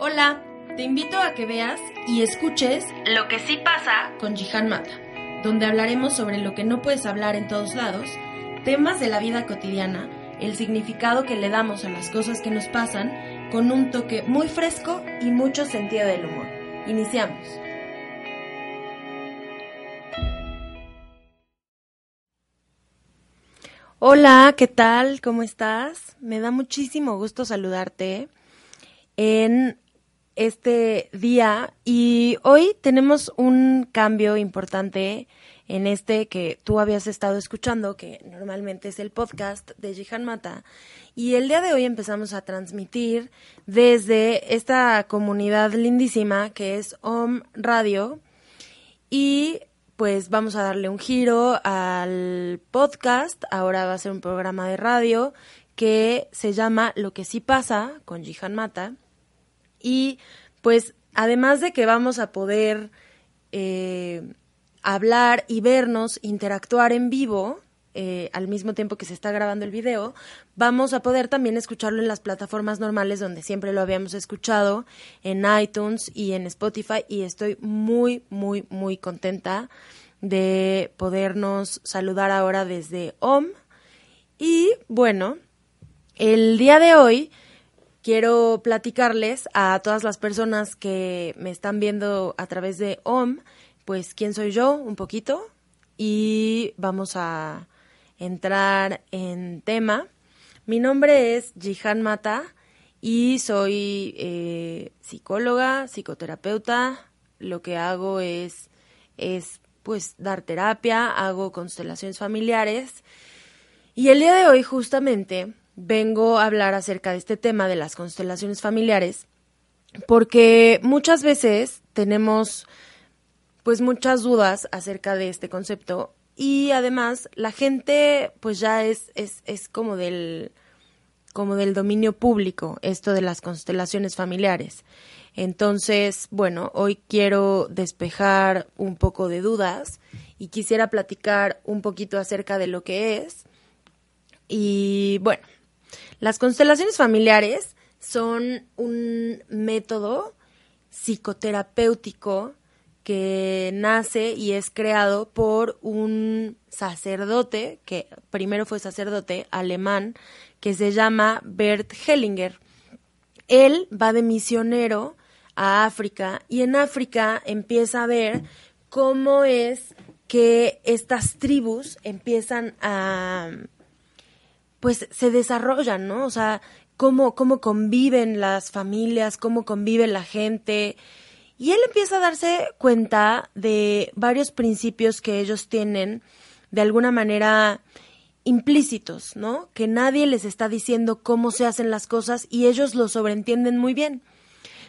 Hola, te invito a que veas y escuches Lo que sí pasa con Jihan Mata, donde hablaremos sobre lo que no puedes hablar en todos lados, temas de la vida cotidiana, el significado que le damos a las cosas que nos pasan, con un toque muy fresco y mucho sentido del humor. Iniciamos. Hola, ¿qué tal? ¿Cómo estás? Me da muchísimo gusto saludarte en este día y hoy tenemos un cambio importante en este que tú habías estado escuchando, que normalmente es el podcast de Jihan Mata. Y el día de hoy empezamos a transmitir desde esta comunidad lindísima que es OM Radio. Y pues vamos a darle un giro al podcast. Ahora va a ser un programa de radio que se llama Lo que sí pasa con Jihan Mata. Y pues además de que vamos a poder eh, hablar y vernos, interactuar en vivo, eh, al mismo tiempo que se está grabando el video, vamos a poder también escucharlo en las plataformas normales donde siempre lo habíamos escuchado, en iTunes y en Spotify, y estoy muy, muy, muy contenta de podernos saludar ahora desde OM. Y bueno, el día de hoy quiero platicarles a todas las personas que me están viendo a través de OM, pues quién soy yo un poquito y vamos a entrar en tema. Mi nombre es Jihan Mata y soy eh, psicóloga, psicoterapeuta. Lo que hago es, es pues dar terapia, hago constelaciones familiares. Y el día de hoy justamente vengo a hablar acerca de este tema de las constelaciones familiares, porque muchas veces tenemos pues muchas dudas acerca de este concepto y además la gente pues ya es, es, es como del como del dominio público esto de las constelaciones familiares. Entonces, bueno, hoy quiero despejar un poco de dudas y quisiera platicar un poquito acerca de lo que es. Y bueno, las constelaciones familiares son un método psicoterapéutico que nace y es creado por un sacerdote, que primero fue sacerdote alemán, que se llama Bert Hellinger. Él va de misionero a África y en África empieza a ver cómo es que estas tribus empiezan a pues se desarrollan, ¿no? O sea, cómo, cómo conviven las familias, cómo convive la gente. Y él empieza a darse cuenta de varios principios que ellos tienen de alguna manera implícitos, ¿no? Que nadie les está diciendo cómo se hacen las cosas y ellos lo sobreentienden muy bien.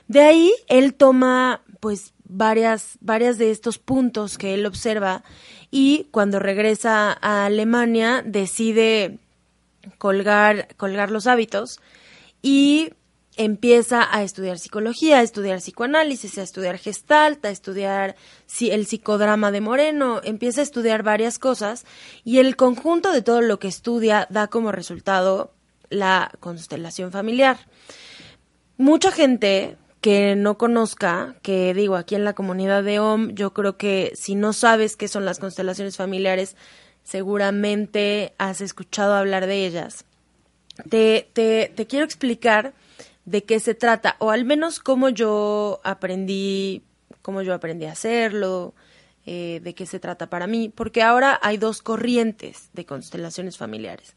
De ahí él toma pues varias varias de estos puntos que él observa y cuando regresa a Alemania decide colgar, colgar los hábitos y empieza a estudiar psicología, a estudiar psicoanálisis, a estudiar gestalt, a estudiar el psicodrama de Moreno, empieza a estudiar varias cosas y el conjunto de todo lo que estudia da como resultado la constelación familiar. Mucha gente que no conozca, que digo, aquí en la comunidad de OM, yo creo que si no sabes qué son las constelaciones familiares, seguramente has escuchado hablar de ellas. Te, te, te quiero explicar de qué se trata, o al menos cómo yo aprendí, cómo yo aprendí a hacerlo, eh, de qué se trata para mí, porque ahora hay dos corrientes de constelaciones familiares.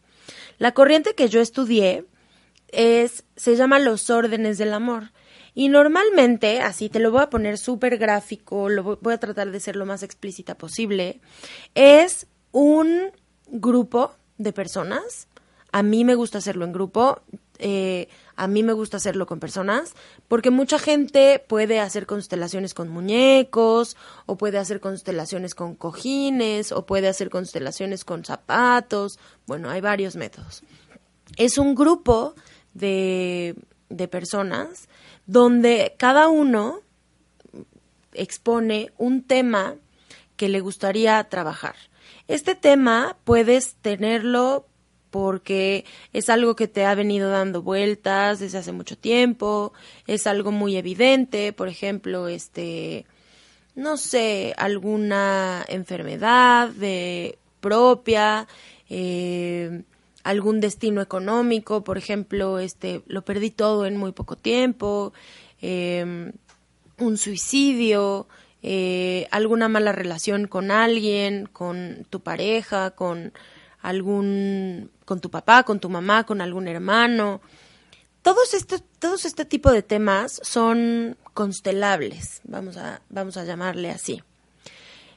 La corriente que yo estudié es, se llama los órdenes del amor. Y normalmente, así te lo voy a poner súper gráfico, lo voy a tratar de ser lo más explícita posible, es un grupo de personas. A mí me gusta hacerlo en grupo. Eh, A mí me gusta hacerlo con personas porque mucha gente puede hacer constelaciones con muñecos o puede hacer constelaciones con cojines o puede hacer constelaciones con zapatos. Bueno, hay varios métodos. Es un grupo de, de personas donde cada uno expone un tema que le gustaría trabajar. Este tema puedes tenerlo porque es algo que te ha venido dando vueltas desde hace mucho tiempo, es algo muy evidente, por ejemplo, este, no sé, alguna enfermedad propia, eh, algún destino económico, por ejemplo, este, lo perdí todo en muy poco tiempo, em, un suicidio, eh, alguna mala relación con alguien, con tu pareja, con algún, con tu papá, con tu mamá, con algún hermano. Todos este, todos este tipo de temas son constelables, vamos a, vamos a llamarle así.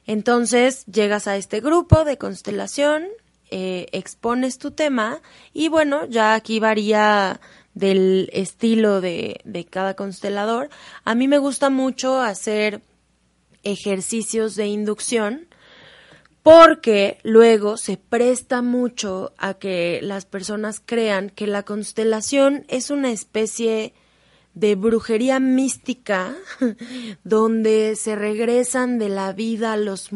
Entonces llegas a este grupo de constelación, eh, expones tu tema y bueno, ya aquí varía del estilo de, de cada constelador. A mí me gusta mucho hacer ejercicios de inducción porque luego se presta mucho a que las personas crean que la constelación es una especie de brujería mística donde se regresan de la vida los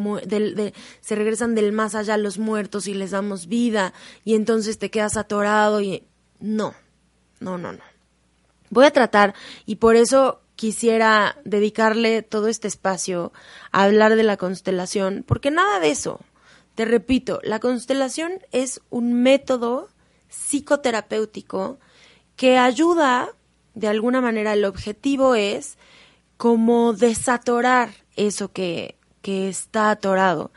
se regresan del más allá los muertos y les damos vida y entonces te quedas atorado y no no no no. Voy a tratar y por eso quisiera dedicarle todo este espacio a hablar de la constelación, porque nada de eso. Te repito, la constelación es un método psicoterapéutico que ayuda, de alguna manera, el objetivo es como desatorar eso que, que está atorado,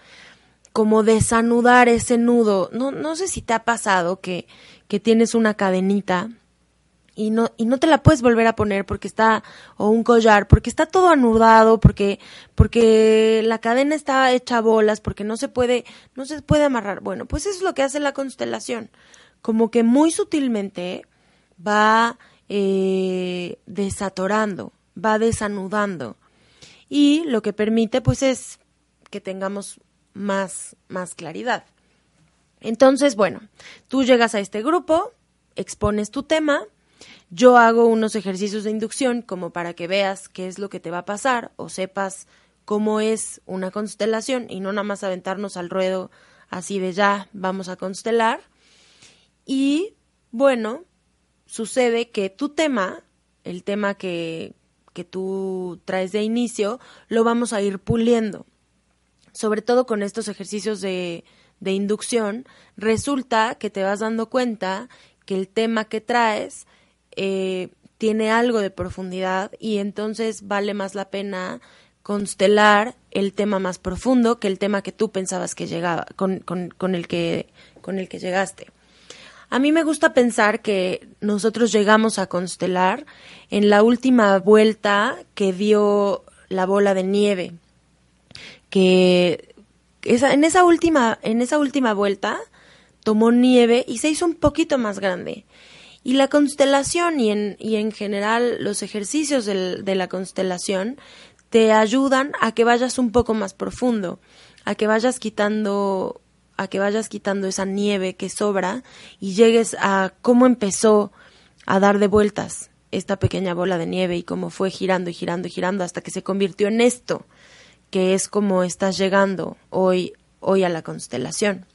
como desanudar ese nudo. No, no sé si te ha pasado que, que tienes una cadenita y no y no te la puedes volver a poner porque está o un collar porque está todo anudado porque porque la cadena está hecha bolas porque no se puede no se puede amarrar. Bueno pues eso es lo que hace la constelación. Como que muy sutilmente va eh, desatorando va desanudando. Y lo que permite pues es que tengamos más más claridad. Entonces bueno tú llegas a este grupo expones tu tema yo hago unos ejercicios de inducción como para que veas qué es lo que te va a pasar o sepas cómo es una constelación y no nada más aventarnos al ruedo así de ya vamos a constelar. Y bueno, sucede que tu tema, el tema que, que tú traes de inicio, lo vamos a ir puliendo. Sobre todo con estos ejercicios de, de inducción, resulta que te vas dando cuenta que el tema que traes eh, tiene algo de profundidad y entonces vale más la pena constelar el tema más profundo que el tema que tú pensabas que llegaba, con, con, el, que, con el que llegaste. A mí me gusta pensar que nosotros llegamos a constelar en la última vuelta que dio la bola de nieve, que esa, en, esa última, en esa última vuelta tomó nieve y se hizo un poquito más grande. Y la constelación y en, y en general los ejercicios de la constelación te ayudan a que vayas un poco más profundo, a que vayas quitando a que vayas quitando esa nieve que sobra y llegues a cómo empezó a dar de vueltas esta pequeña bola de nieve y cómo fue girando y girando y girando hasta que se convirtió en esto, que es como estás llegando hoy hoy a la constelación.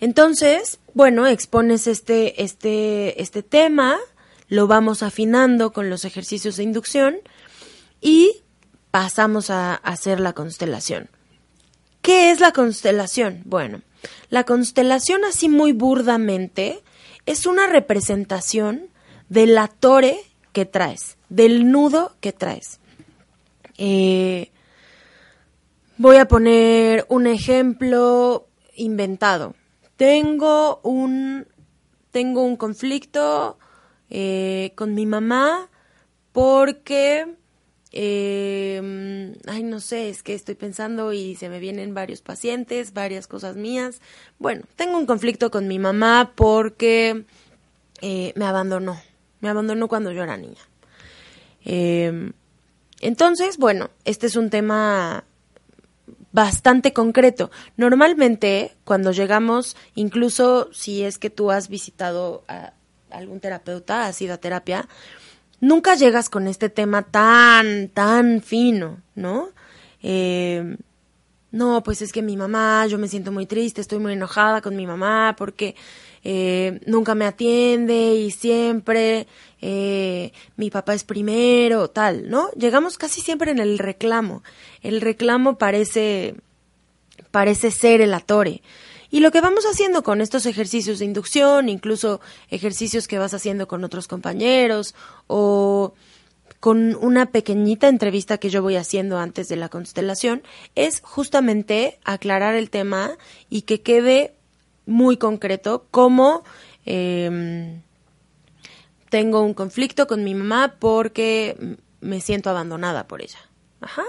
Entonces, bueno, expones este, este, este tema, lo vamos afinando con los ejercicios de inducción y pasamos a hacer la constelación. ¿Qué es la constelación? Bueno, la constelación así muy burdamente es una representación de la tore que traes, del nudo que traes. Eh, voy a poner un ejemplo inventado tengo un, tengo un conflicto eh, con mi mamá porque, eh, ay, no sé, es que estoy pensando y se me vienen varios pacientes, varias cosas mías. Bueno, tengo un conflicto con mi mamá porque eh, me abandonó, Me abandonó cuando yo era niña. Em, entonces, bueno, este es un tema bastante concreto. Normalmente, cuando llegamos, incluso si es que tú has visitado a algún terapeuta, has ido a terapia, nunca llegas con este tema tan, tan fino, ¿no? Eh, no, pues es que mi mamá, yo me siento muy triste, estoy muy enojada con mi mamá porque eh, nunca me atiende y siempre eh, mi papá es primero, tal, ¿no? Llegamos casi siempre en el reclamo. El reclamo parece, parece ser el atore. Y lo que vamos haciendo con estos ejercicios de inducción, incluso ejercicios que vas haciendo con otros compañeros o con una pequeñita entrevista que yo voy haciendo antes de la constelación, es justamente aclarar el tema y que quede muy concreto cómo em, tengo un conflicto con mi mamá porque me siento abandonada por ella. Ajá.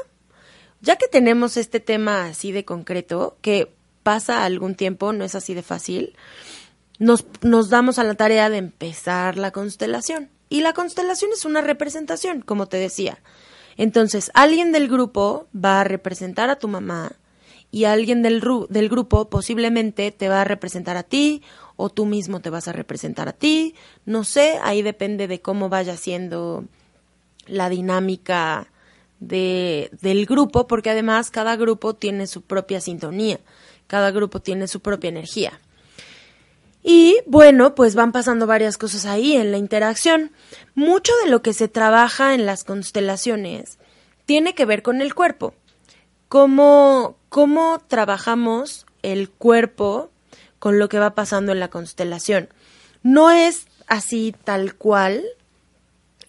Ya que tenemos este tema así de concreto, que pasa algún tiempo, no es así de fácil, nos, nos damos a la tarea de empezar la constelación. Y la constelación es una representación, como te decía. Entonces, alguien del grupo va a representar a tu mamá y alguien del, grupo posiblemente te va a representar a ti o tú mismo te vas a representar a ti. No sé, ahí depende de cómo vaya siendo la dinámica de, del grupo, porque además cada grupo tiene su propia sintonía, cada grupo tiene su propia energía. Y bueno, pues van pasando varias cosas ahí en la interacción. Mucho de lo que se trabaja en las constelaciones tiene que ver con el cuerpo. Cómo, cómo trabajamos el cuerpo con lo que va pasando en la constelación. No es así tal cual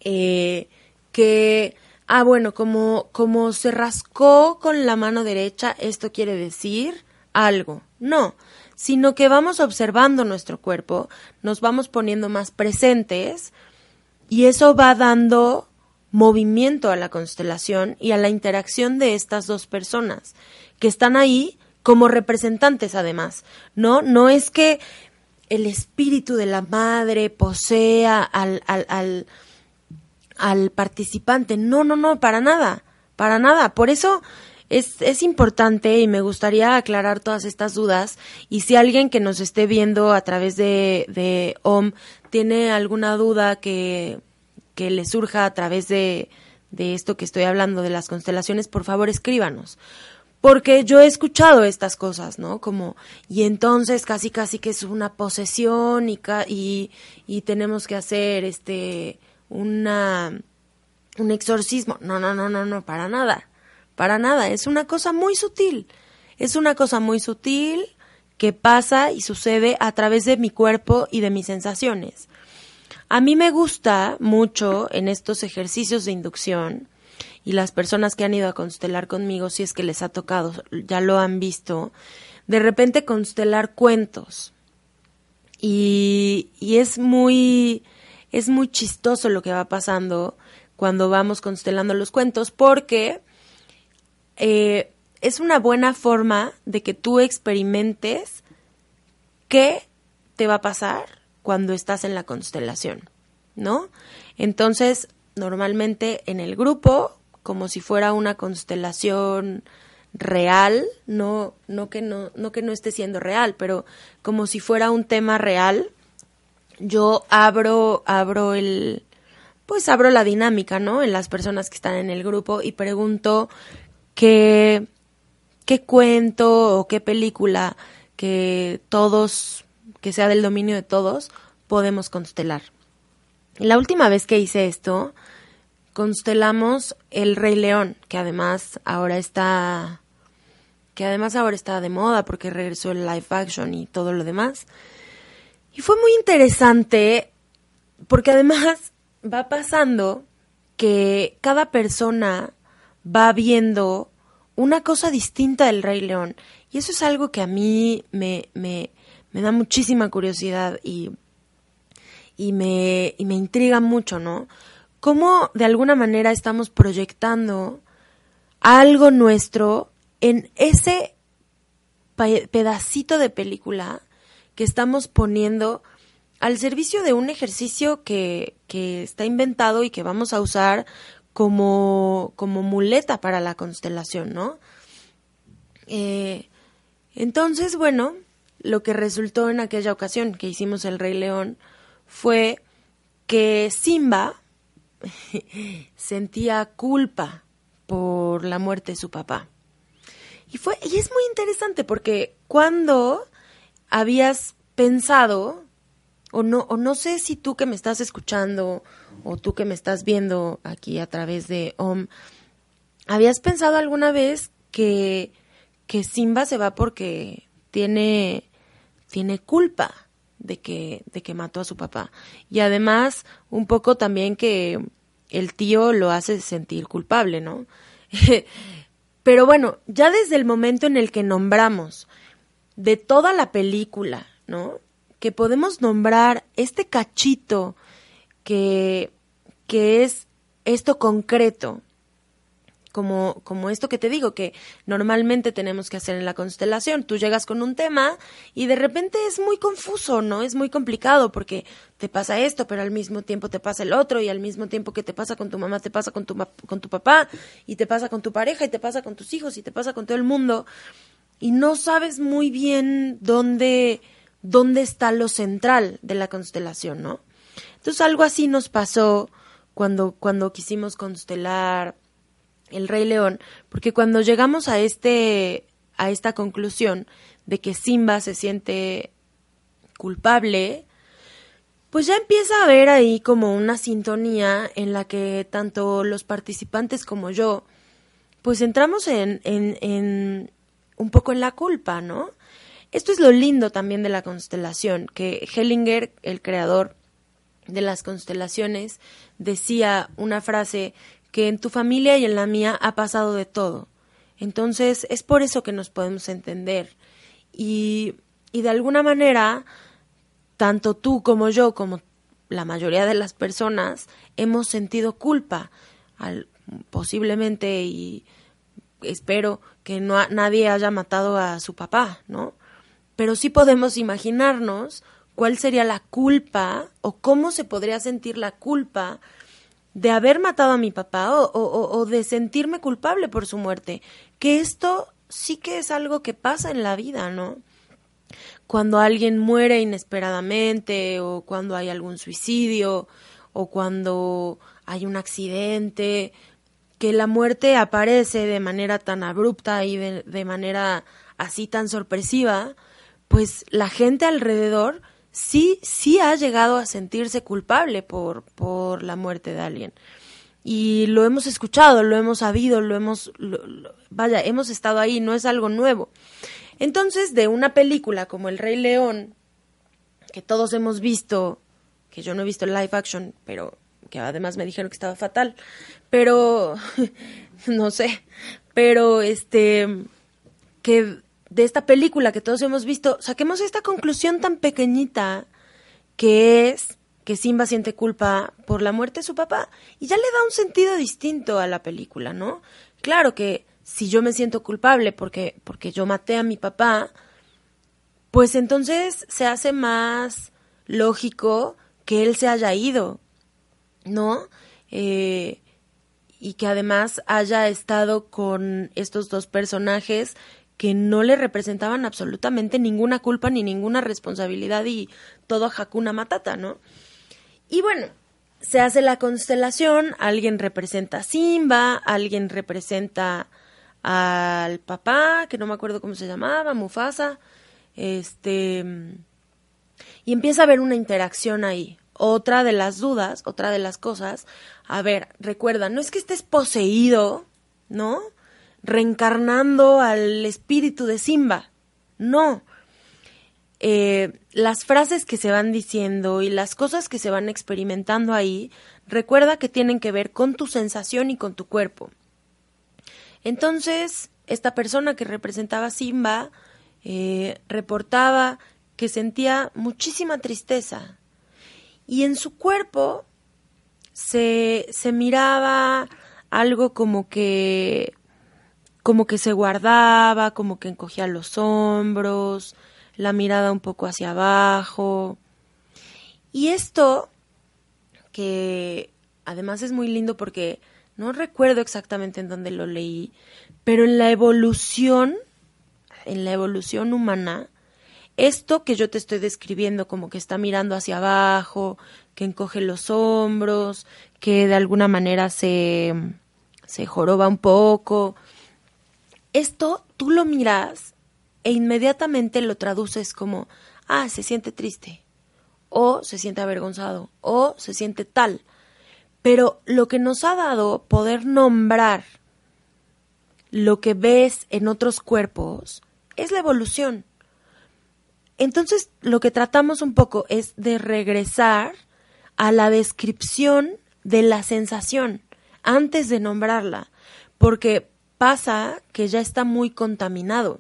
eh, que, ah, bueno, como, como se rascó con la mano derecha, esto quiere decir algo. No, sino que vamos observando nuestro cuerpo, nos vamos poniendo más presentes y eso va dando movimiento a la constelación y a la interacción de estas dos personas que están ahí como representantes además, ¿no? No es que el espíritu de la madre posea al, al, al, al participante, no, no, no, para nada, para nada. Por eso es, es importante y me gustaría aclarar todas estas dudas y si alguien que nos esté viendo a través de, de OM tiene alguna duda que, que le surja a través de, de esto que estoy hablando de las constelaciones, por favor escríbanos. Porque yo he escuchado estas cosas, ¿no? Como, y entonces casi casi que es una posesión y, y, y tenemos que hacer este, una, un exorcismo. No, no, no, no, no, para nada. Para nada, es una cosa muy sutil. Es una cosa muy sutil que pasa y sucede a través de mi cuerpo y de mis sensaciones. A mí me gusta mucho en estos ejercicios de inducción y las personas que han ido a constelar conmigo, si es que les ha tocado, ya lo han visto, de repente constelar cuentos. Y, es muy, es muy chistoso lo que va pasando cuando vamos constelando los cuentos porque eh, es una buena forma de que tú experimentes qué te va a pasar cuando estás en la constelación, ¿no? Entonces, normalmente en el grupo, como si fuera una constelación real, no, no que no, no que no esté siendo real, pero como si fuera un tema real, yo abro, abro el, pues abro la dinámica, ¿no? En las personas que están en el grupo y pregunto qué, qué cuento o qué película que todos, que sea del dominio de todos, podemos constelar. La última vez que hice esto, constelamos El Rey León, que además ahora está que además ahora está de moda porque regresó el live action y todo lo demás. Y fue muy interesante porque además va pasando que cada persona va viendo una cosa distinta del Rey León. Y eso es algo que a mí me, me, me da muchísima curiosidad y, y, me, y me intriga mucho, ¿no? Cómo de alguna manera estamos proyectando algo nuestro en ese pedacito de película que estamos poniendo al servicio de un ejercicio que, que está inventado y que vamos a usar como, como muleta para la constelación, ¿no? Eh, entonces, bueno, lo que resultó en aquella ocasión que hicimos el Rey León fue que Simba sentía culpa por la muerte de su papá. Y fue y es muy interesante porque cuando habías pensado o no o no sé si tú que me estás escuchando o tú que me estás viendo aquí a través de OM habías pensado alguna vez que que Simba se va porque tiene tiene culpa de que, de que mató a su papá. Y además, un poco también que el tío lo hace sentir culpable, ¿no? Pero bueno, ya desde el momento en el que nombramos de toda la película, ¿no? Que podemos nombrar este cachito que, que es esto concreto, como, como esto que te digo, que normalmente tenemos que hacer en la constelación. Tú llegas con un tema y de repente es muy confuso, ¿no? Es muy complicado porque te pasa esto, pero al mismo tiempo te pasa el otro y al mismo tiempo que te pasa con tu mamá, te pasa con tu, con tu papá y te pasa con tu pareja y te pasa con tus hijos y te pasa con todo el mundo y no sabes muy bien dónde, dónde está lo central de la constelación, ¿no? Entonces algo así nos pasó cuando, cuando quisimos constelar el Rey León, porque cuando llegamos a este a esta conclusión de que Simba se siente culpable, pues ya empieza a haber ahí como una sintonía en la que tanto los participantes como yo, pues entramos en, en, en un poco en la culpa, ¿no? Esto es lo lindo también de la constelación, que Hellinger, el creador de las constelaciones, decía una frase que en tu familia y en la mía ha pasado de todo. Entonces es por eso que nos podemos entender. Y, y de alguna manera, tanto tú como yo, como la mayoría de las personas, hemos sentido culpa, posiblemente y espero que no nadie haya matado a su papá, ¿no? Pero sí podemos imaginarnos cuál sería la culpa o cómo se podría sentir la culpa de haber matado a mi papá o, o, de sentirme culpable por su muerte. Que esto sí que es algo que pasa en la vida, ¿no? Cuando alguien muere inesperadamente o cuando hay algún suicidio o cuando hay un accidente, que la muerte aparece de manera tan abrupta y de manera así tan sorpresiva, pues la gente alrededor sí, sí ha llegado a sentirse culpable por, por la muerte de alguien. Y lo hemos escuchado, lo hemos sabido, lo hemos, vaya, hemos estado ahí, no es algo nuevo. Entonces, de una película como El Rey León, que todos hemos visto, que yo no he visto el live action, pero que además me dijeron que estaba fatal, pero no sé, pero este que de esta película que todos hemos visto, saquemos esta conclusión tan pequeñita que es que Simba siente culpa por la muerte de su papá y ya le da un sentido distinto a la película, ¿no? Claro que si yo me siento culpable porque porque yo maté a mi papá, pues entonces se hace más lógico que él se haya ido, ¿no? Eh, y que además haya estado con estos dos personajes que no le representaban absolutamente ninguna culpa ni ninguna responsabilidad y todo Hakuna Matata, ¿no? Y bueno, se hace la constelación, alguien representa a Simba, alguien representa al papá, que no me acuerdo cómo se llamaba, Mufasa, este, y empieza a haber una interacción ahí. Otra de las dudas, otra de las cosas, a ver, recuerda, no es que estés poseído, ¿no? Reencarnando al espíritu de Simba. No. Eh, las frases que se van diciendo y las cosas que se van experimentando ahí, recuerda que tienen que ver con tu sensación y con tu cuerpo. Entonces, esta persona que representaba a Simba eh, reportaba que sentía muchísima tristeza y en su cuerpo se, se miraba algo como que como que se guardaba, como que encogía los hombros, la mirada un poco hacia abajo. Y esto, que además es muy lindo porque no recuerdo exactamente en dónde lo leí, pero en la evolución, en la evolución humana, esto que yo te estoy describiendo, como que está mirando hacia abajo, que encoge los hombros, que de alguna manera se, se joroba un poco, esto tú lo miras e inmediatamente lo traduces como, ah, se siente triste, o se siente avergonzado, o se siente tal. Pero lo que nos ha dado poder nombrar lo que ves en otros cuerpos es la evolución. Entonces, lo que tratamos un poco es de regresar a la descripción de la sensación antes de nombrarla, porque pasa que ya está muy contaminado.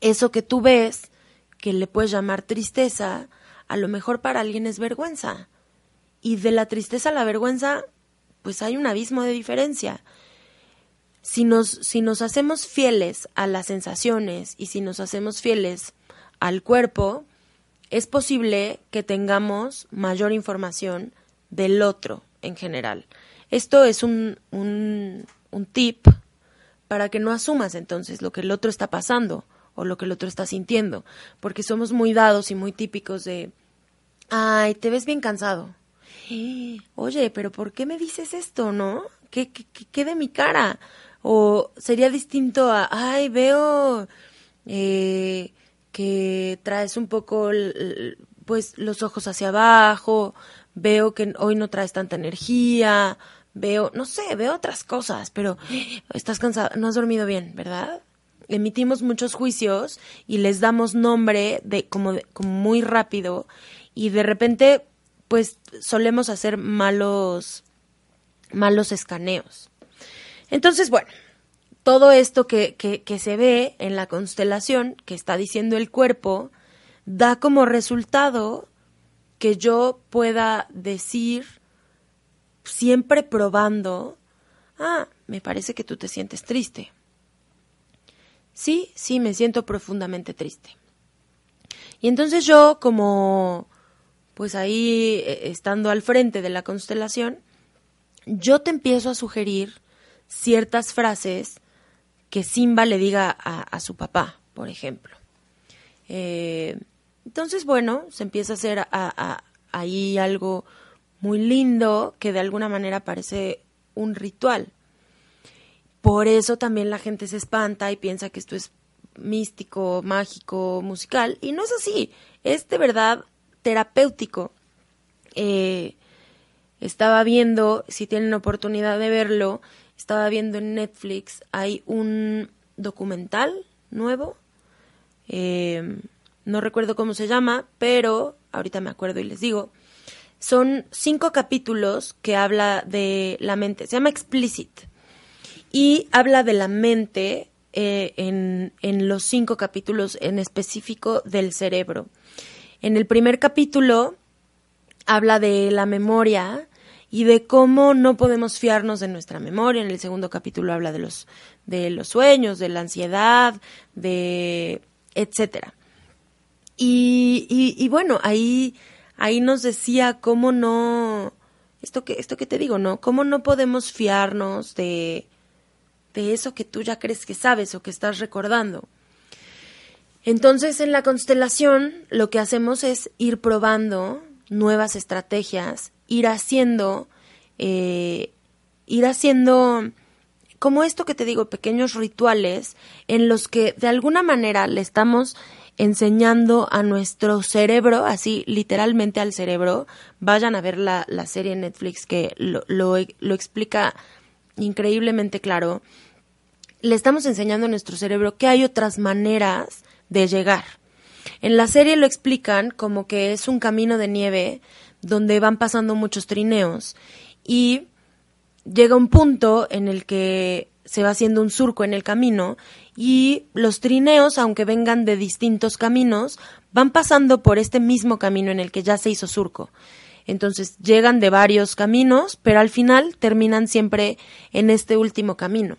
Eso que tú ves, que le puedes llamar tristeza, a lo mejor para alguien es vergüenza. Y de la tristeza a la vergüenza, pues hay un abismo de diferencia. Si nos, si nos hacemos fieles a las sensaciones y si nos hacemos fieles al cuerpo, es posible que tengamos mayor información del otro en general. Esto es un, un, un tip para que no asumas entonces lo que el otro está pasando o lo que el otro está sintiendo, porque somos muy dados y muy típicos de, ay, te ves bien cansado. Oye, pero ¿por qué me dices esto, no? ¿Qué, qué, qué de mi cara? O sería distinto a, ay, veo eh, que traes un poco, pues, los ojos hacia abajo, veo que hoy no traes tanta energía, veo, no sé, veo otras cosas, pero estás cansado, no has dormido bien, ¿verdad? Emitimos muchos juicios y les damos nombre de como, muy rápido y de repente pues solemos hacer malos malos escaneos. Entonces, bueno, todo esto que, que se ve en la constelación, que está diciendo el cuerpo, da como resultado que yo pueda decir siempre probando, ah, me parece que tú te sientes triste. Sí, sí, me siento profundamente triste. Y entonces yo, como, pues ahí, eh, estando al frente de la constelación, yo te empiezo a sugerir ciertas frases que Simba le diga a, su papá, por ejemplo. Eh, entonces, bueno, se empieza a hacer ahí algo muy lindo que de alguna manera parece un ritual. Por eso también la gente se espanta y piensa que esto es místico, mágico, musical, y no es así, es de verdad terapéutico. Eh, estaba viendo, si tienen oportunidad de verlo, estaba viendo en Netflix, hay un documental nuevo, eh, no recuerdo cómo se llama, pero ahorita me acuerdo y les digo, son cinco capítulos que habla de la mente. Se llama Explicit. Y habla de la mente eh, en, en los cinco capítulos en específico del cerebro. En el primer capítulo habla de la memoria y de cómo no podemos fiarnos de nuestra memoria. En el segundo capítulo habla de los, de los sueños, de la ansiedad, de etcétera. Y, y, y bueno, ahí ahí nos decía cómo no, esto que, esto que te digo, ¿no? Cómo no podemos fiarnos de, de eso que tú ya crees que sabes o que estás recordando. Entonces, en la constelación, lo que hacemos es ir probando nuevas estrategias, ir haciendo, eh, ir haciendo, como esto que te digo, pequeños rituales en los que de alguna manera le estamos enseñando a nuestro cerebro, así literalmente al cerebro. Vayan a ver la, la serie en Netflix que lo, lo, lo explica increíblemente claro. Le estamos enseñando a nuestro cerebro que hay otras maneras de llegar. En la serie lo explican como que es un camino de nieve donde van pasando muchos trineos y llega un punto en el que se va haciendo un surco en el camino y los trineos, aunque vengan de distintos caminos, van pasando por este mismo camino en el que ya se hizo surco. Entonces llegan de varios caminos, pero al final terminan siempre en este último camino.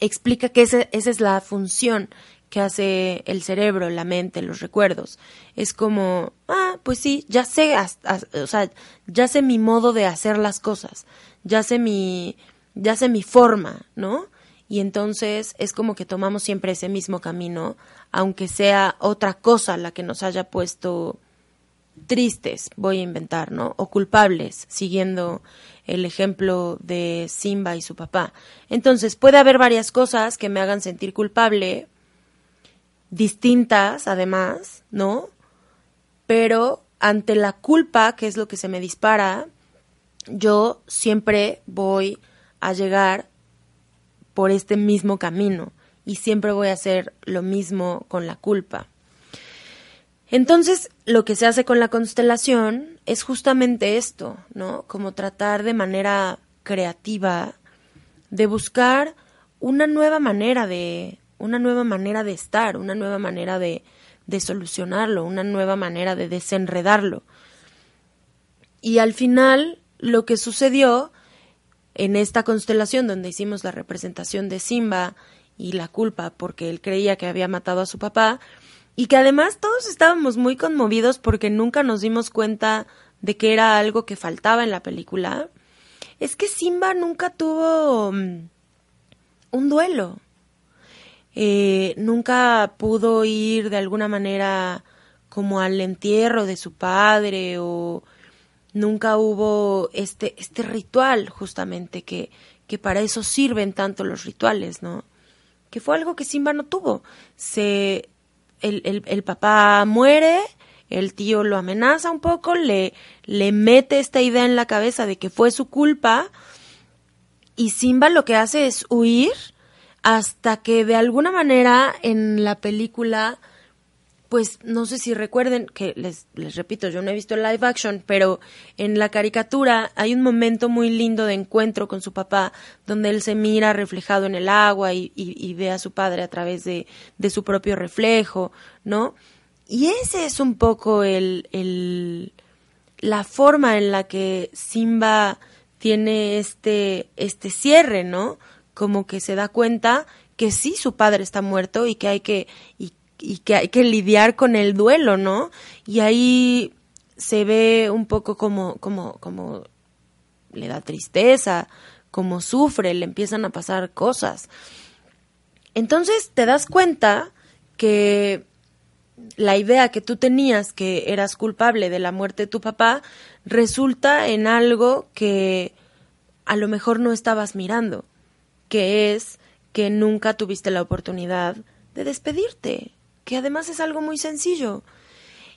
Explica que esa, esa es la función que hace el cerebro, la mente, los recuerdos. Es como, ah, pues sí, ya sé, o sea, ya sé mi modo de hacer las cosas, ya sé mi, ya sé mi forma, ¿no? Y entonces es como que tomamos siempre ese mismo camino, aunque sea otra cosa la que nos haya puesto tristes, voy a inventar, ¿no? O culpables, siguiendo el ejemplo de Simba y su papá. Entonces, puede haber varias cosas que me hagan sentir culpable, distintas además, ¿no? Pero ante la culpa, que es lo que se me dispara, yo siempre voy a llegar por este mismo camino y siempre voy a hacer lo mismo con la culpa. Entonces, lo que se hace con la constelación es justamente esto, ¿no? Como tratar de manera creativa de buscar una nueva manera de una nueva manera de estar, una nueva manera de, de solucionarlo, una nueva manera de desenredarlo. Y al final, lo que sucedió en esta constelación donde hicimos la representación de Simba y la culpa porque él creía que había matado a su papá, y que además todos estábamos muy conmovidos porque nunca nos dimos cuenta de que era algo que faltaba en la película, es que Simba nunca tuvo mm, un duelo. Eh, nunca pudo ir de alguna manera como al entierro de su padre o nunca hubo este, este ritual justamente que, que para eso sirven tanto los rituales, ¿no? Que fue algo que Simba no tuvo. Se el, papá muere, el tío lo amenaza un poco, le, le mete esta idea en la cabeza de que fue su culpa y Simba lo que hace es huir hasta que de alguna manera en la película pues no sé si recuerden, que les, les repito, yo no he visto el live action, pero en la caricatura hay un momento muy lindo de encuentro con su papá, donde él se mira reflejado en el agua y, y, ve a su padre a través de, de, su propio reflejo, ¿no? Y ese es un poco el, el, la forma en la que Simba tiene este, este cierre, ¿no? Como que se da cuenta que sí su padre está muerto y que hay que, y que hay que lidiar con el duelo, ¿no? Y ahí se ve un poco como, como, como le da tristeza, como sufre, le empiezan a pasar cosas. Entonces te das cuenta que la idea que tú tenías que eras culpable de la muerte de tu papá resulta en algo que a lo mejor no estabas mirando, que es que nunca tuviste la oportunidad de despedirte, que además es algo muy sencillo.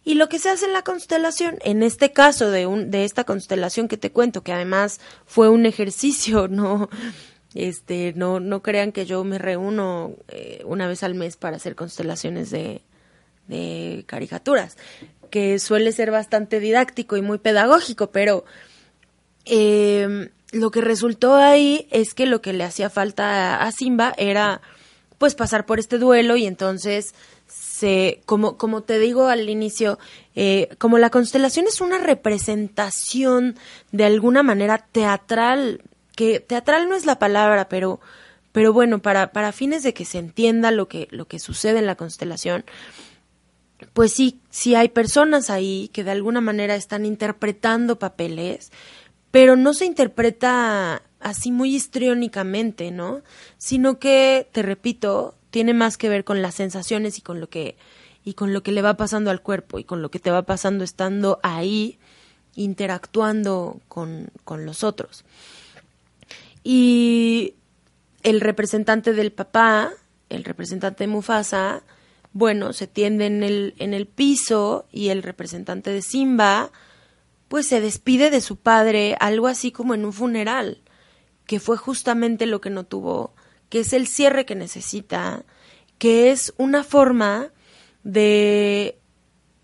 Y lo que se hace en la constelación, en este caso de, un, de esta constelación que te cuento, que además fue un ejercicio, no, este, no, no crean que yo me reúno eh, una vez al mes para hacer constelaciones de, de caricaturas, que suele ser bastante didáctico y muy pedagógico, pero em, lo que resultó ahí es que lo que le hacía falta a Simba era pues pasar por este duelo y entonces como, como te digo al inicio, eh, como la constelación es una representación de alguna manera teatral, que teatral no es la palabra, pero, pero bueno, para, para fines de que se entienda lo que, lo que sucede en la constelación, pues sí, sí hay personas ahí que de alguna manera están interpretando papeles, pero no se interpreta así muy histriónicamente, ¿no? Sino que, te repito, tiene más que ver con las sensaciones y con lo que y con lo que le va pasando al cuerpo y con lo que te va pasando estando ahí interactuando con, con los otros. Y el representante del papá, el representante de Mufasa, bueno, se tiende en el, en el piso y el representante de Simba, pues se despide de su padre, algo así como en un funeral, que fue justamente lo que no tuvo que es el cierre que necesita, que es una forma de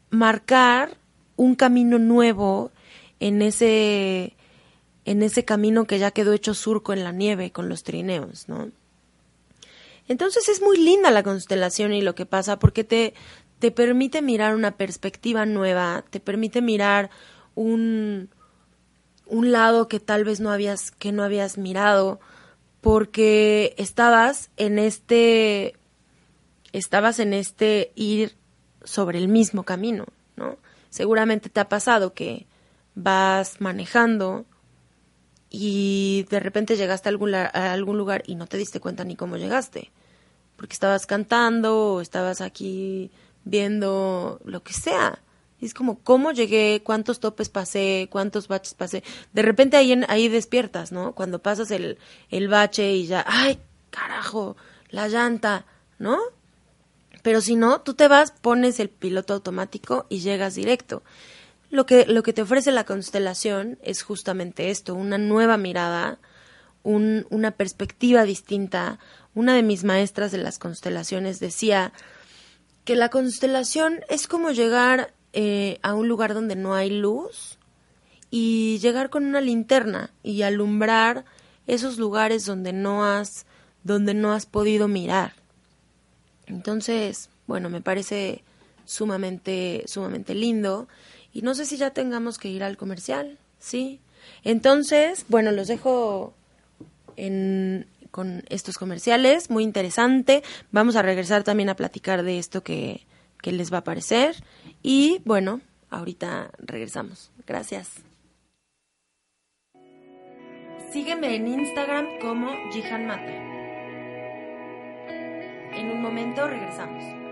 marcar un camino nuevo en ese en ese camino que ya quedó hecho surco en la nieve con los trineos, ¿no? Entonces es muy linda la constelación y lo que pasa porque te, te permite mirar una perspectiva nueva, te permite mirar un, un lado que tal vez no habías, que no habías mirado, porque estabas en este estabas en este ir sobre el mismo camino, ¿no? Seguramente te ha pasado que vas manejando y de repente llegaste a algún, a algún lugar y no te diste cuenta ni cómo llegaste, porque estabas cantando o estabas aquí viendo lo que sea. Es como, ¿cómo llegué? ¿Cuántos topes pasé? ¿Cuántos baches pasé? De repente ahí, ahí despiertas, ¿no? Cuando pasas el, el bache y ya, ¡ay, carajo! La llanta, ¿no? Pero si no, tú te vas, pones el piloto automático y llegas directo. Lo que, lo que te ofrece la constelación es justamente esto, una nueva mirada, un, una perspectiva distinta. Una de mis maestras de las constelaciones decía que la constelación es como llegar eh, a un lugar donde no hay luz y llegar con una linterna y alumbrar esos lugares donde no has donde no has podido mirar. Entonces, bueno, me parece sumamente, sumamente lindo. Y no sé si ya tengamos que ir al comercial, ¿sí? Entonces, bueno, los dejo en, con estos comerciales, muy interesante. Vamos a regresar también a platicar de esto que, que les va a parecer. Y bueno, ahorita regresamos. Gracias. Sígueme en Instagram como Jihan Mata. En un momento regresamos.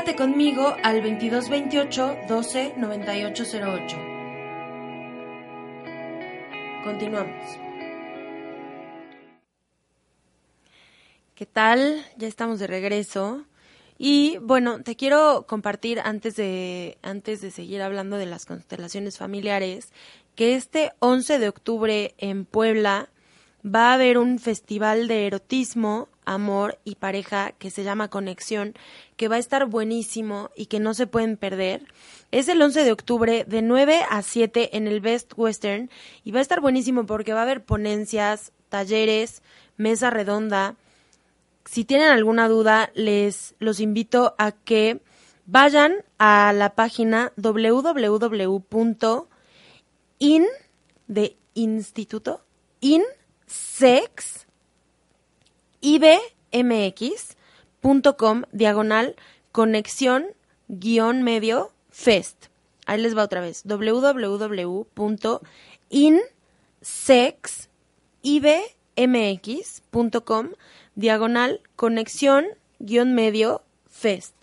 Comunícate conmigo al 2228 12 9808. Continuamos. ¿Qué tal? Ya estamos de regreso. Y bueno, te quiero compartir antes de, antes de seguir hablando de las constelaciones familiares, que este 11 de octubre en Puebla va a haber un festival de erotismo, amor y pareja que se llama Conexión, que va a estar buenísimo y que no se pueden perder. Es el 11 de octubre de 9 a 7 en el Best Western y va a estar buenísimo porque va a haber ponencias, talleres, mesa redonda, si tienen alguna duda, les los invito a que vayan a la página www.in de instituto insex ibmx.com diagonal conexión guion medio fest. Ahí les va otra vez. www.insexibmx.com diagonal conexión guion medio fest.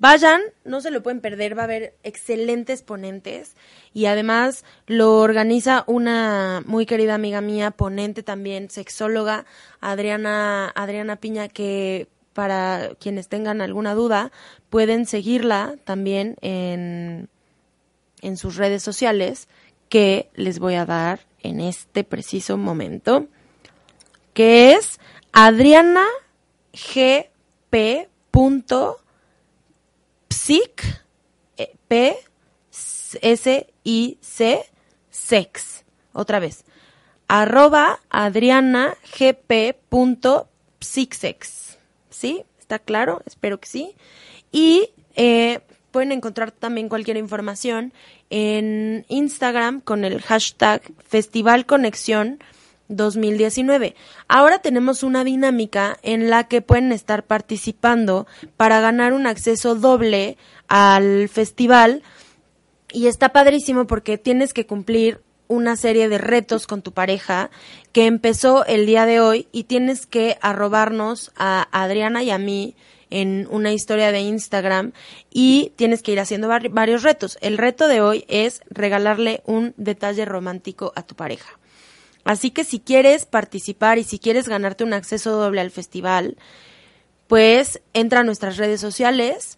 Vayan, no se lo pueden perder, va a haber excelentes ponentes y además lo organiza una muy querida amiga mía, ponente también, sexóloga, Adriana, Adriana Piña, que para quienes tengan alguna duda pueden seguirla también en, en sus redes sociales que les voy a dar en este preciso momento, que es Adriana G psic, eh, P, S, I, C, sex. Otra vez. Arroba Adriana gp.psicsex. ¿Sí? ¿Está claro? Espero que sí. Y eh, pueden encontrar también cualquier información en Instagram con el hashtag Festival Conexión 2019. Ahora tenemos una dinámica en la que pueden estar participando para ganar un acceso doble al festival y está padrísimo porque tienes que cumplir una serie de retos con tu pareja que empezó el día de hoy y tienes que arrobarnos a Adriana y a mí en una historia de Instagram y tienes que ir haciendo varios retos. El reto de hoy es regalarle un detalle romántico a tu pareja. Así que si quieres participar y si quieres ganarte un acceso doble al festival, pues entra a nuestras redes sociales.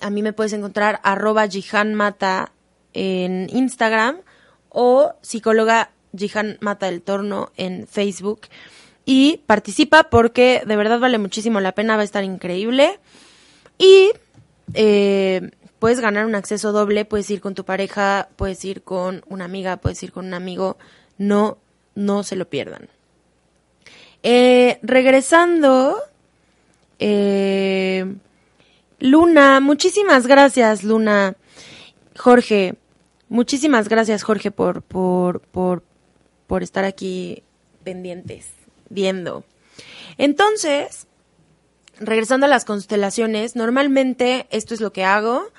A mí me puedes encontrar arroba Mata en Instagram o psicóloga Jihan Mata del Torno en Facebook. Y participa porque de verdad vale muchísimo la pena, va a estar increíble. Y eh, puedes ganar un acceso doble, puedes ir con tu pareja, puedes ir con una amiga, puedes ir con un amigo. No no se lo pierdan. Eh, regresando, eh, Luna, muchísimas gracias, Luna. Jorge, muchísimas gracias, Jorge, por, por, por, por estar aquí pendientes, viendo. Entonces, regresando a las constelaciones, normalmente esto es lo que hago.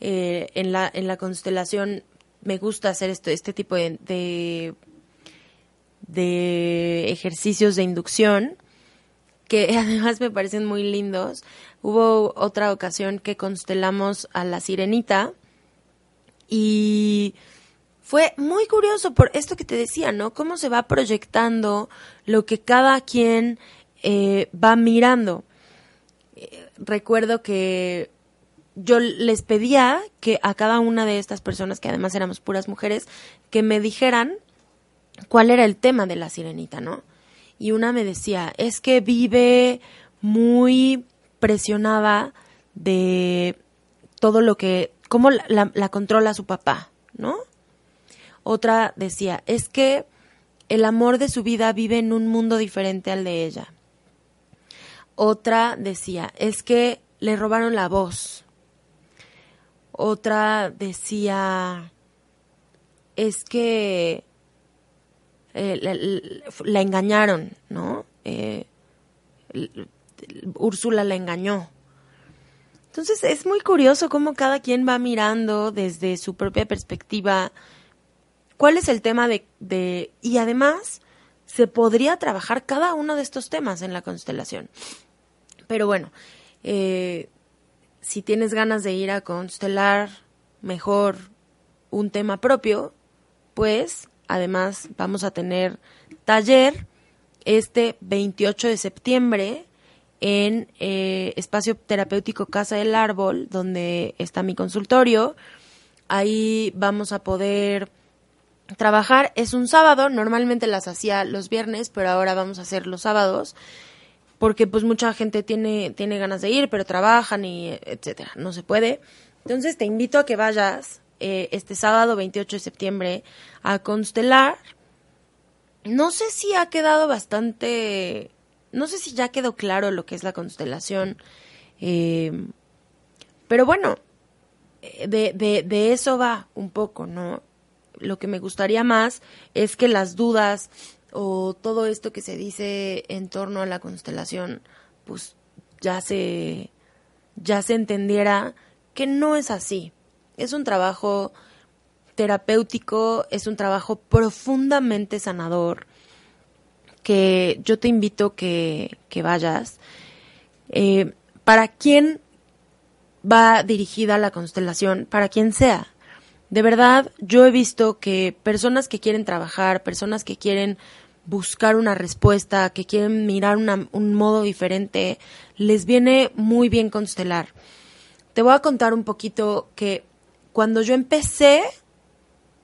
Eh, en, la, en la constelación me gusta hacer esto, este tipo de de ejercicios de inducción que además me parecen muy lindos. Hubo otra ocasión que constelamos a la sirenita y fue muy curioso por esto que te decía, ¿no? Cómo se va proyectando lo que cada quien eh, va mirando. Eh, recuerdo que yo les pedía que a cada una de estas personas, que además éramos puras mujeres, que me dijeran cuál era el tema de la sirenita, ¿no? Y una me decía, es que vive muy presionada de todo lo que, cómo la, la, controla su papá, ¿no? Otra decía, es que el amor de su vida vive en un mundo diferente al de ella. Otra decía, es que le robaron la voz. Otra decía, es que eh, la, engañaron, ¿no? Eh, Úrsula la engañó. Entonces es muy curioso cómo cada quien va mirando desde su propia perspectiva cuál es el tema de, de y además se podría trabajar cada uno de estos temas en la constelación. Pero bueno, eh, si tienes ganas de ir a constelar mejor un tema propio, pues Además, vamos a tener taller este 28 de septiembre en eh, Espacio Terapéutico Casa del Árbol, donde está mi consultorio. Ahí vamos a poder trabajar. Es un sábado, normalmente las hacía los viernes, pero ahora vamos a hacer los sábados porque pues mucha gente tiene, tiene ganas de ir, pero trabajan y etcétera, no se puede. Entonces te invito a que vayas eh, este sábado 28 de septiembre a constelar. No sé si ha quedado bastante no sé si ya quedó claro lo que es la constelación, eh, pero bueno, eh, de, de, de eso va un poco, ¿no? Lo que me gustaría más es que las dudas o todo esto que se dice en torno a la constelación, pues ya se, ya se entendiera que no es así. Es un trabajo terapéutico, es un trabajo profundamente sanador, que yo te invito que, que vayas. Eh, ¿Para quién va dirigida la constelación? Para quien sea. De verdad, yo he visto que personas que quieren trabajar, personas que quieren buscar una respuesta, que quieren mirar un modo diferente, les viene muy bien constelar. Te voy a contar un poquito que cuando yo empecé,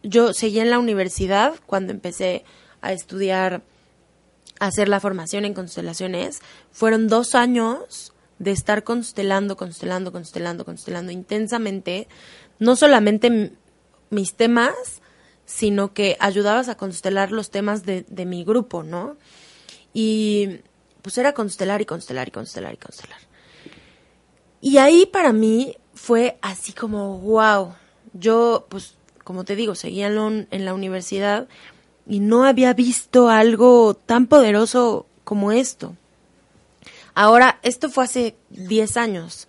yo seguí en la universidad, cuando empecé a estudiar, a hacer la formación en constelaciones, fueron dos años de estar constelando, constelando, constelando, constelando intensamente, no solamente mis temas, sino que ayudabas a constelar los temas de, de mi grupo, ¿no? Y pues era constelar y constelar y constelar y constelar. Y ahí para mí fue así como, wow, yo pues como te digo, seguía en, la universidad y no había visto algo tan poderoso como esto. Ahora, esto fue hace 10 años.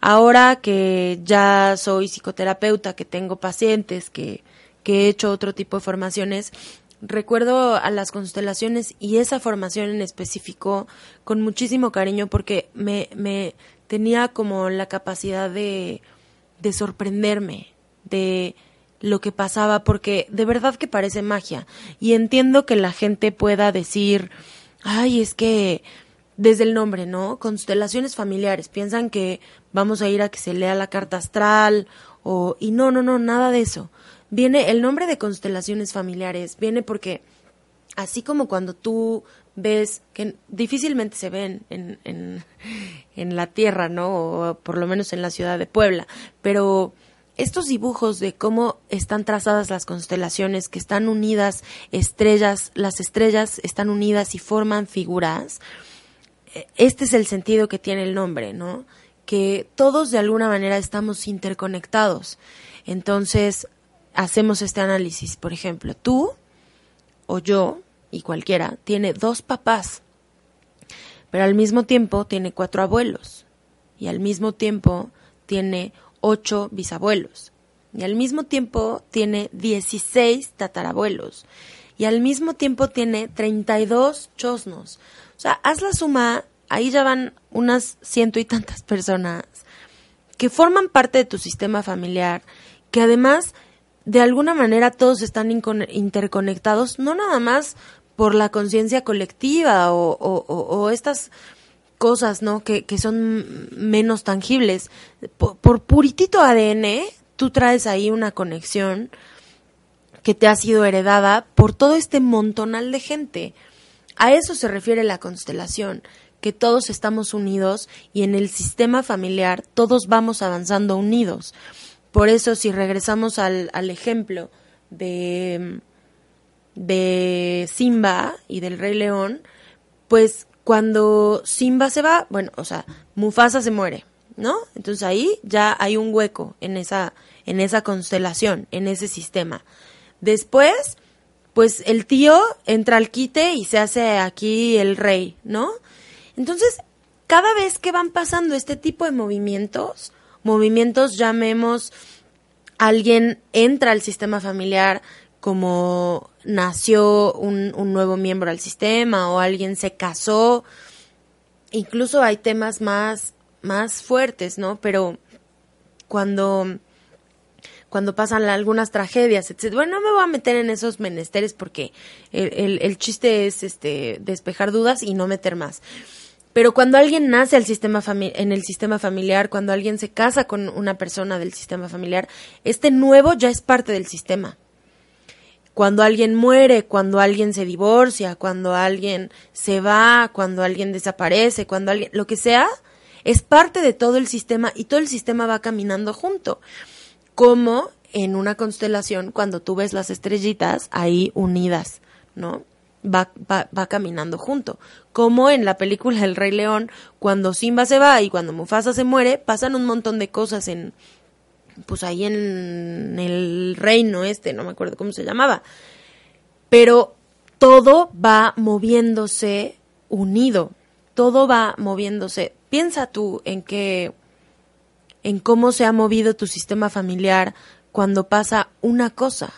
Ahora que ya soy psicoterapeuta, que tengo pacientes, que, que he hecho otro tipo de formaciones, recuerdo a las constelaciones y esa formación en específico con muchísimo cariño porque me, me tenía como la capacidad de, de sorprenderme, de lo que pasaba, porque de verdad que parece magia. Y entiendo que la gente pueda decir, ay, es que desde el nombre, ¿no? Constelaciones familiares. Piensan que vamos a ir a que se lea la carta astral o y no, no, no, nada de eso. Viene el nombre de constelaciones familiares viene porque así como cuando tú ves que difícilmente se ven en, en, en la tierra, ¿no? O por lo menos en la ciudad de Puebla, pero estos dibujos de cómo están trazadas las constelaciones, que están unidas estrellas, las estrellas están unidas y forman figuras, este es el sentido que tiene el nombre, ¿no? Que todos de alguna manera estamos interconectados. Entonces, hacemos este análisis. Por ejemplo, tú o yo, y cualquiera, tiene dos papás, pero al mismo tiempo tiene cuatro abuelos, y al mismo tiempo tiene ocho bisabuelos, y al mismo tiempo tiene dieciséis tatarabuelos, y al mismo tiempo tiene treinta y dos chosnos. O sea, haz la suma, ahí ya van unas ciento y tantas personas que forman parte de tu sistema familiar, que además de alguna manera todos están interconectados, no nada más por la conciencia colectiva o, estas cosas, ¿no? Que, son menos tangibles. Por, por, puritito ADN, tú traes ahí una conexión que te ha sido heredada por todo este montonal de gente. A eso se refiere la constelación, que todos estamos unidos y en el sistema familiar todos vamos avanzando unidos. Por eso, si regresamos al, al ejemplo de, de Simba y del Rey León, pues cuando Simba se va, bueno, o sea, Mufasa se muere, ¿no? Entonces ahí ya hay un hueco en esa, en esa constelación, en ese sistema. Después, pues el tío entra al quite y se hace aquí el rey, ¿no? Entonces, cada vez que van pasando este tipo de movimientos, movimientos, llamemos, alguien entra al sistema familiar como nació un, un, nuevo miembro al sistema o alguien se casó. Incluso hay temas más, más fuertes, ¿no? Pero cuando, cuando pasan algunas tragedias, etc. Bueno, no me voy a meter en esos menesteres porque el, el, el chiste es este despejar dudas y no meter más. Pero cuando alguien nace al sistema en el sistema familiar, cuando alguien se casa con una persona del sistema familiar, este nuevo ya es parte del sistema. Cuando alguien muere, cuando alguien se divorcia, cuando alguien se va, cuando alguien desaparece, cuando alguien, lo que sea, es parte de todo el sistema y todo el sistema va caminando junto. Como en una constelación, cuando tú ves las estrellitas ahí unidas, ¿no? va, va, va caminando junto. Como en la película El Rey León, cuando Simba se va y cuando Mufasa se muere, pasan un montón de cosas en, pues ahí en el reino este, no me acuerdo cómo se llamaba. Pero todo va moviéndose unido, todo va moviéndose. Piensa tú en que, en cómo se ha movido tu sistema familiar cuando pasa una cosa,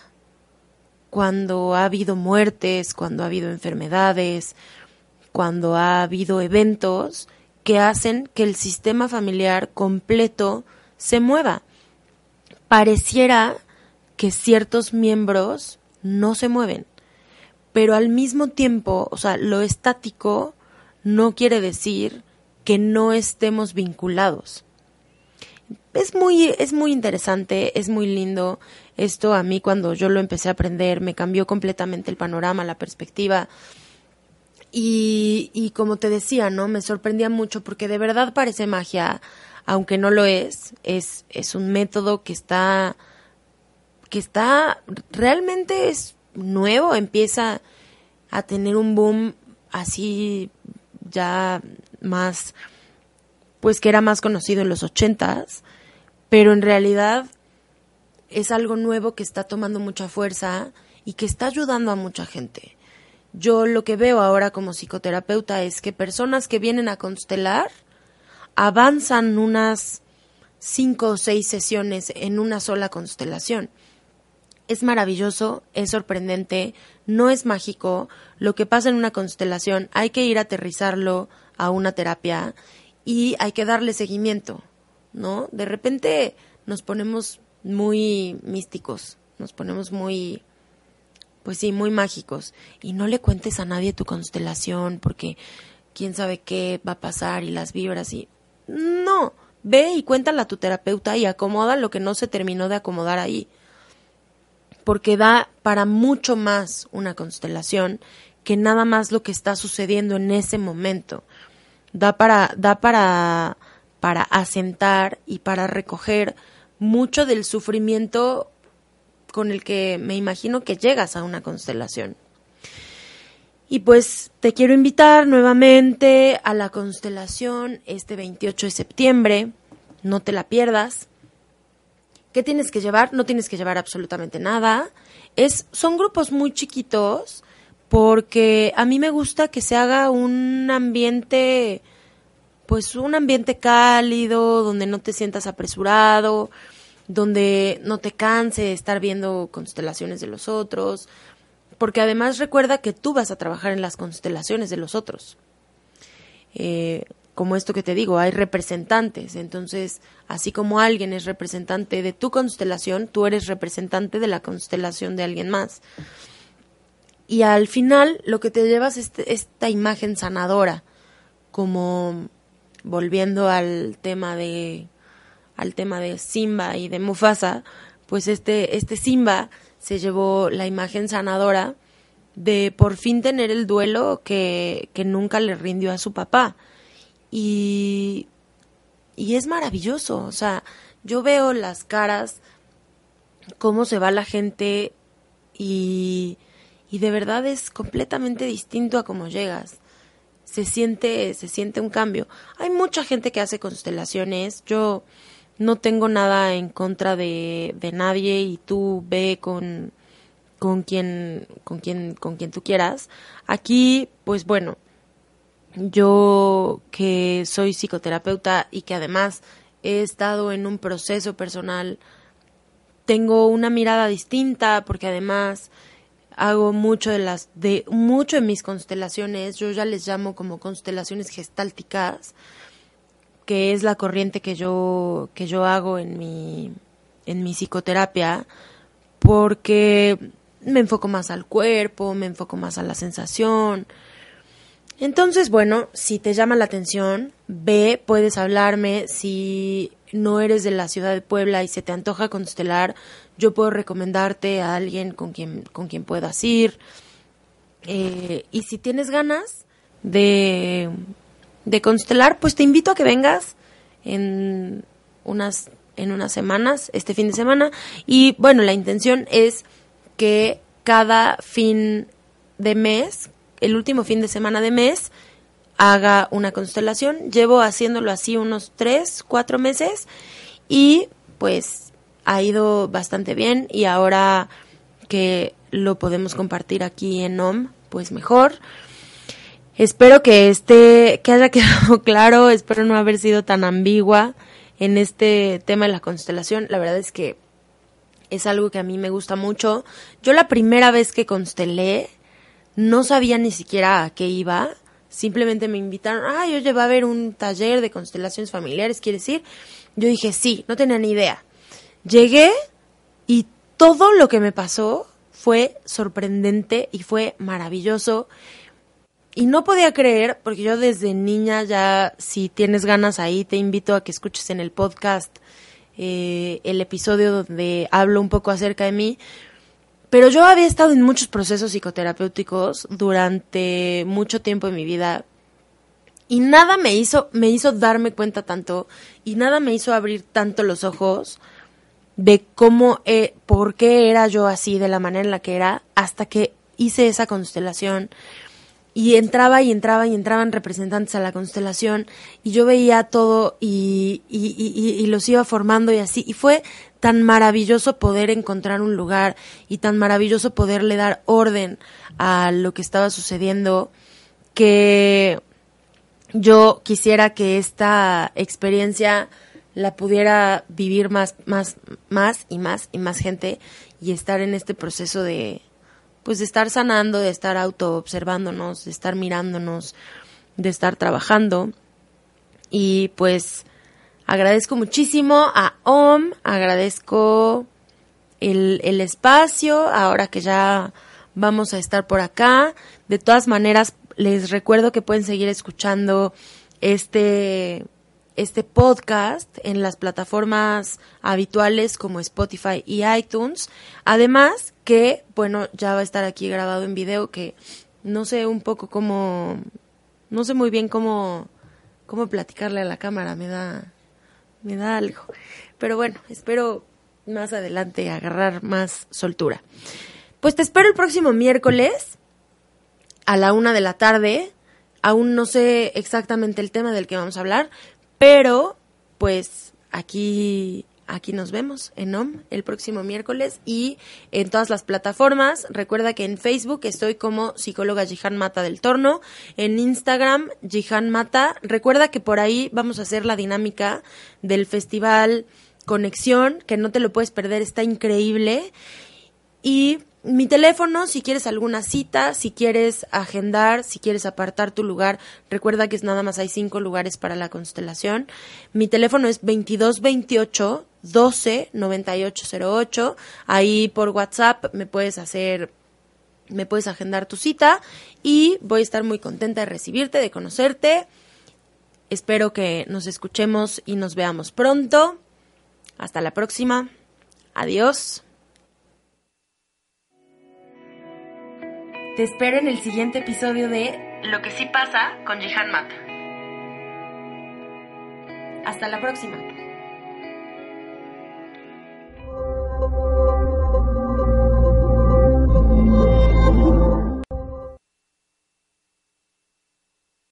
cuando ha habido muertes, cuando ha habido enfermedades, cuando ha habido eventos que hacen que el sistema familiar completo se mueva pareciera que ciertos miembros no se mueven, pero al mismo tiempo, o sea, lo estático no quiere decir que no estemos vinculados. Es muy, es muy interesante, es muy lindo. Esto a mí cuando yo lo empecé a aprender me cambió completamente el panorama, la perspectiva. Y, y como te decía, ¿no? Me sorprendía mucho porque de verdad parece magia aunque no lo es, es, es un método que está, que está, realmente es nuevo, empieza a tener un boom así ya más, pues que era más conocido en los ochentas, pero en realidad es algo nuevo que está tomando mucha fuerza y que está ayudando a mucha gente. Yo lo que veo ahora como psicoterapeuta es que personas que vienen a constelar, avanzan unas cinco o seis sesiones en una sola constelación. Es maravilloso, es sorprendente, no es mágico. Lo que pasa en una constelación hay que ir a aterrizarlo a una terapia y hay que darle seguimiento, ¿no? De repente nos ponemos muy místicos, nos ponemos muy, pues sí, muy mágicos. Y no le cuentes a nadie tu constelación porque quién sabe qué va a pasar y las vibras y no, ve y cuéntala a tu terapeuta y acomoda lo que no se terminó de acomodar ahí. Porque da para mucho más una constelación que nada más lo que está sucediendo en ese momento. Da para, da para, para asentar y para recoger mucho del sufrimiento con el que me imagino que llegas a una constelación. Y pues te quiero invitar nuevamente a la constelación este 28 de septiembre. No te la pierdas. ¿Qué tienes que llevar? No tienes que llevar absolutamente nada. Es, son grupos muy chiquitos porque a mí me gusta que se haga un ambiente, pues un ambiente cálido, donde no te sientas apresurado, donde no te canse de estar viendo constelaciones de los otros, porque además recuerda que tú vas a trabajar en las constelaciones de los otros. Eh, como esto que te digo, hay representantes, entonces, así como alguien es representante de tu constelación, tú eres representante de la constelación de alguien más. Y al final lo que te llevas es esta imagen sanadora, como volviendo al tema de al tema de Simba y de Mufasa, pues este este Simba se llevó la imagen sanadora de por fin tener el duelo que, que nunca le rindió a su papá. Y, y es maravilloso, o sea, yo veo las caras, cómo se va la gente y, y de verdad es completamente distinto a cómo llegas. Se siente, se siente un cambio. Hay mucha gente que hace constelaciones. Yo no tengo nada en contra de, de nadie y tú ve con, con quien, con quien, con quien tú quieras. Aquí, pues bueno, yo que soy psicoterapeuta y que además he estado en un proceso personal, tengo una mirada distinta porque además hago mucho de las de mucho en mis constelaciones, yo ya les llamo como constelaciones gestálticas que es la corriente que yo, que yo hago en mi, en mi psicoterapia, porque me enfoco más al cuerpo, me enfoco más a la sensación. Entonces, bueno, si te llama la atención, ve, puedes hablarme. Si no eres de la ciudad de Puebla y se te antoja constelar, yo puedo recomendarte a alguien con quien, con quien puedas ir. Eh, y si tienes ganas de de constelar, pues te invito a que vengas en unas en unas semanas, este fin de semana y bueno, la intención es que cada fin de mes, el último fin de semana de mes haga una constelación. Llevo haciéndolo así unos tres, cuatro meses y pues ha ido bastante bien y ahora que lo podemos compartir aquí en OM, pues mejor. Espero que esté, que haya quedado claro, espero no haber sido tan ambigua en este tema de la constelación. La verdad es que es algo que a mí me gusta mucho. Yo la primera vez que constelé no sabía ni siquiera a qué iba. Simplemente me invitaron, ay, oye, va a haber un taller de constelaciones familiares, ¿quieres decir? Yo dije, sí, no tenía ni idea. Llegué y todo lo que me pasó fue sorprendente y fue maravilloso. Y no podía creer, porque yo desde niña ya, si tienes ganas ahí, te invito a que escuches en el podcast eh, el episodio donde hablo un poco acerca de mí. Pero yo había estado en muchos procesos psicoterapéuticos durante mucho tiempo en mi vida y nada me hizo me hizo darme cuenta tanto y nada me hizo abrir tanto los ojos de cómo eh, por qué era yo así de la manera en la que era hasta que hice esa constelación y entraba y entraba y entraban representantes a la constelación y yo veía todo y, y, los iba formando y así. Y fue tan maravilloso poder encontrar un lugar y tan maravilloso poderle dar orden a lo que estaba sucediendo que yo quisiera que esta experiencia la pudiera vivir más, más, más y más y más gente y estar en este proceso de, pues de estar sanando, de estar auto observándonos, de estar mirándonos, de estar trabajando. Y pues agradezco muchísimo a OM, agradezco el, el espacio, ahora que ya vamos a estar por acá. De todas maneras, les recuerdo que pueden seguir escuchando este este podcast en las plataformas habituales como Spotify y iTunes. Además que, bueno, ya va a estar aquí grabado en video que no sé un poco cómo, no sé muy bien cómo, cómo platicarle a la cámara, me da, me da algo. Pero bueno, espero más adelante agarrar más soltura. Pues te espero el próximo miércoles a la una de la tarde. Aún no sé exactamente el tema del que vamos a hablar, pero, pues, aquí, aquí nos vemos en OM el próximo miércoles y en todas las plataformas. Recuerda que en Facebook estoy como psicóloga Jihan Mata del Torno, en Instagram Jihan Mata. Recuerda que por ahí vamos a hacer la dinámica del festival Conexión, que no te lo puedes perder, está increíble. Y mi teléfono, si quieres alguna cita, si quieres agendar, si quieres apartar tu lugar, recuerda que es nada más hay cinco lugares para la constelación. Mi teléfono es 2228 12 9808. Ahí por WhatsApp me puedes hacer, me puedes agendar tu cita y voy a estar muy contenta de recibirte, de conocerte. Espero que nos escuchemos y nos veamos pronto. Hasta la próxima. Adiós. Te espero en el siguiente episodio de Lo que sí pasa con Jihan Mata. Hasta la próxima.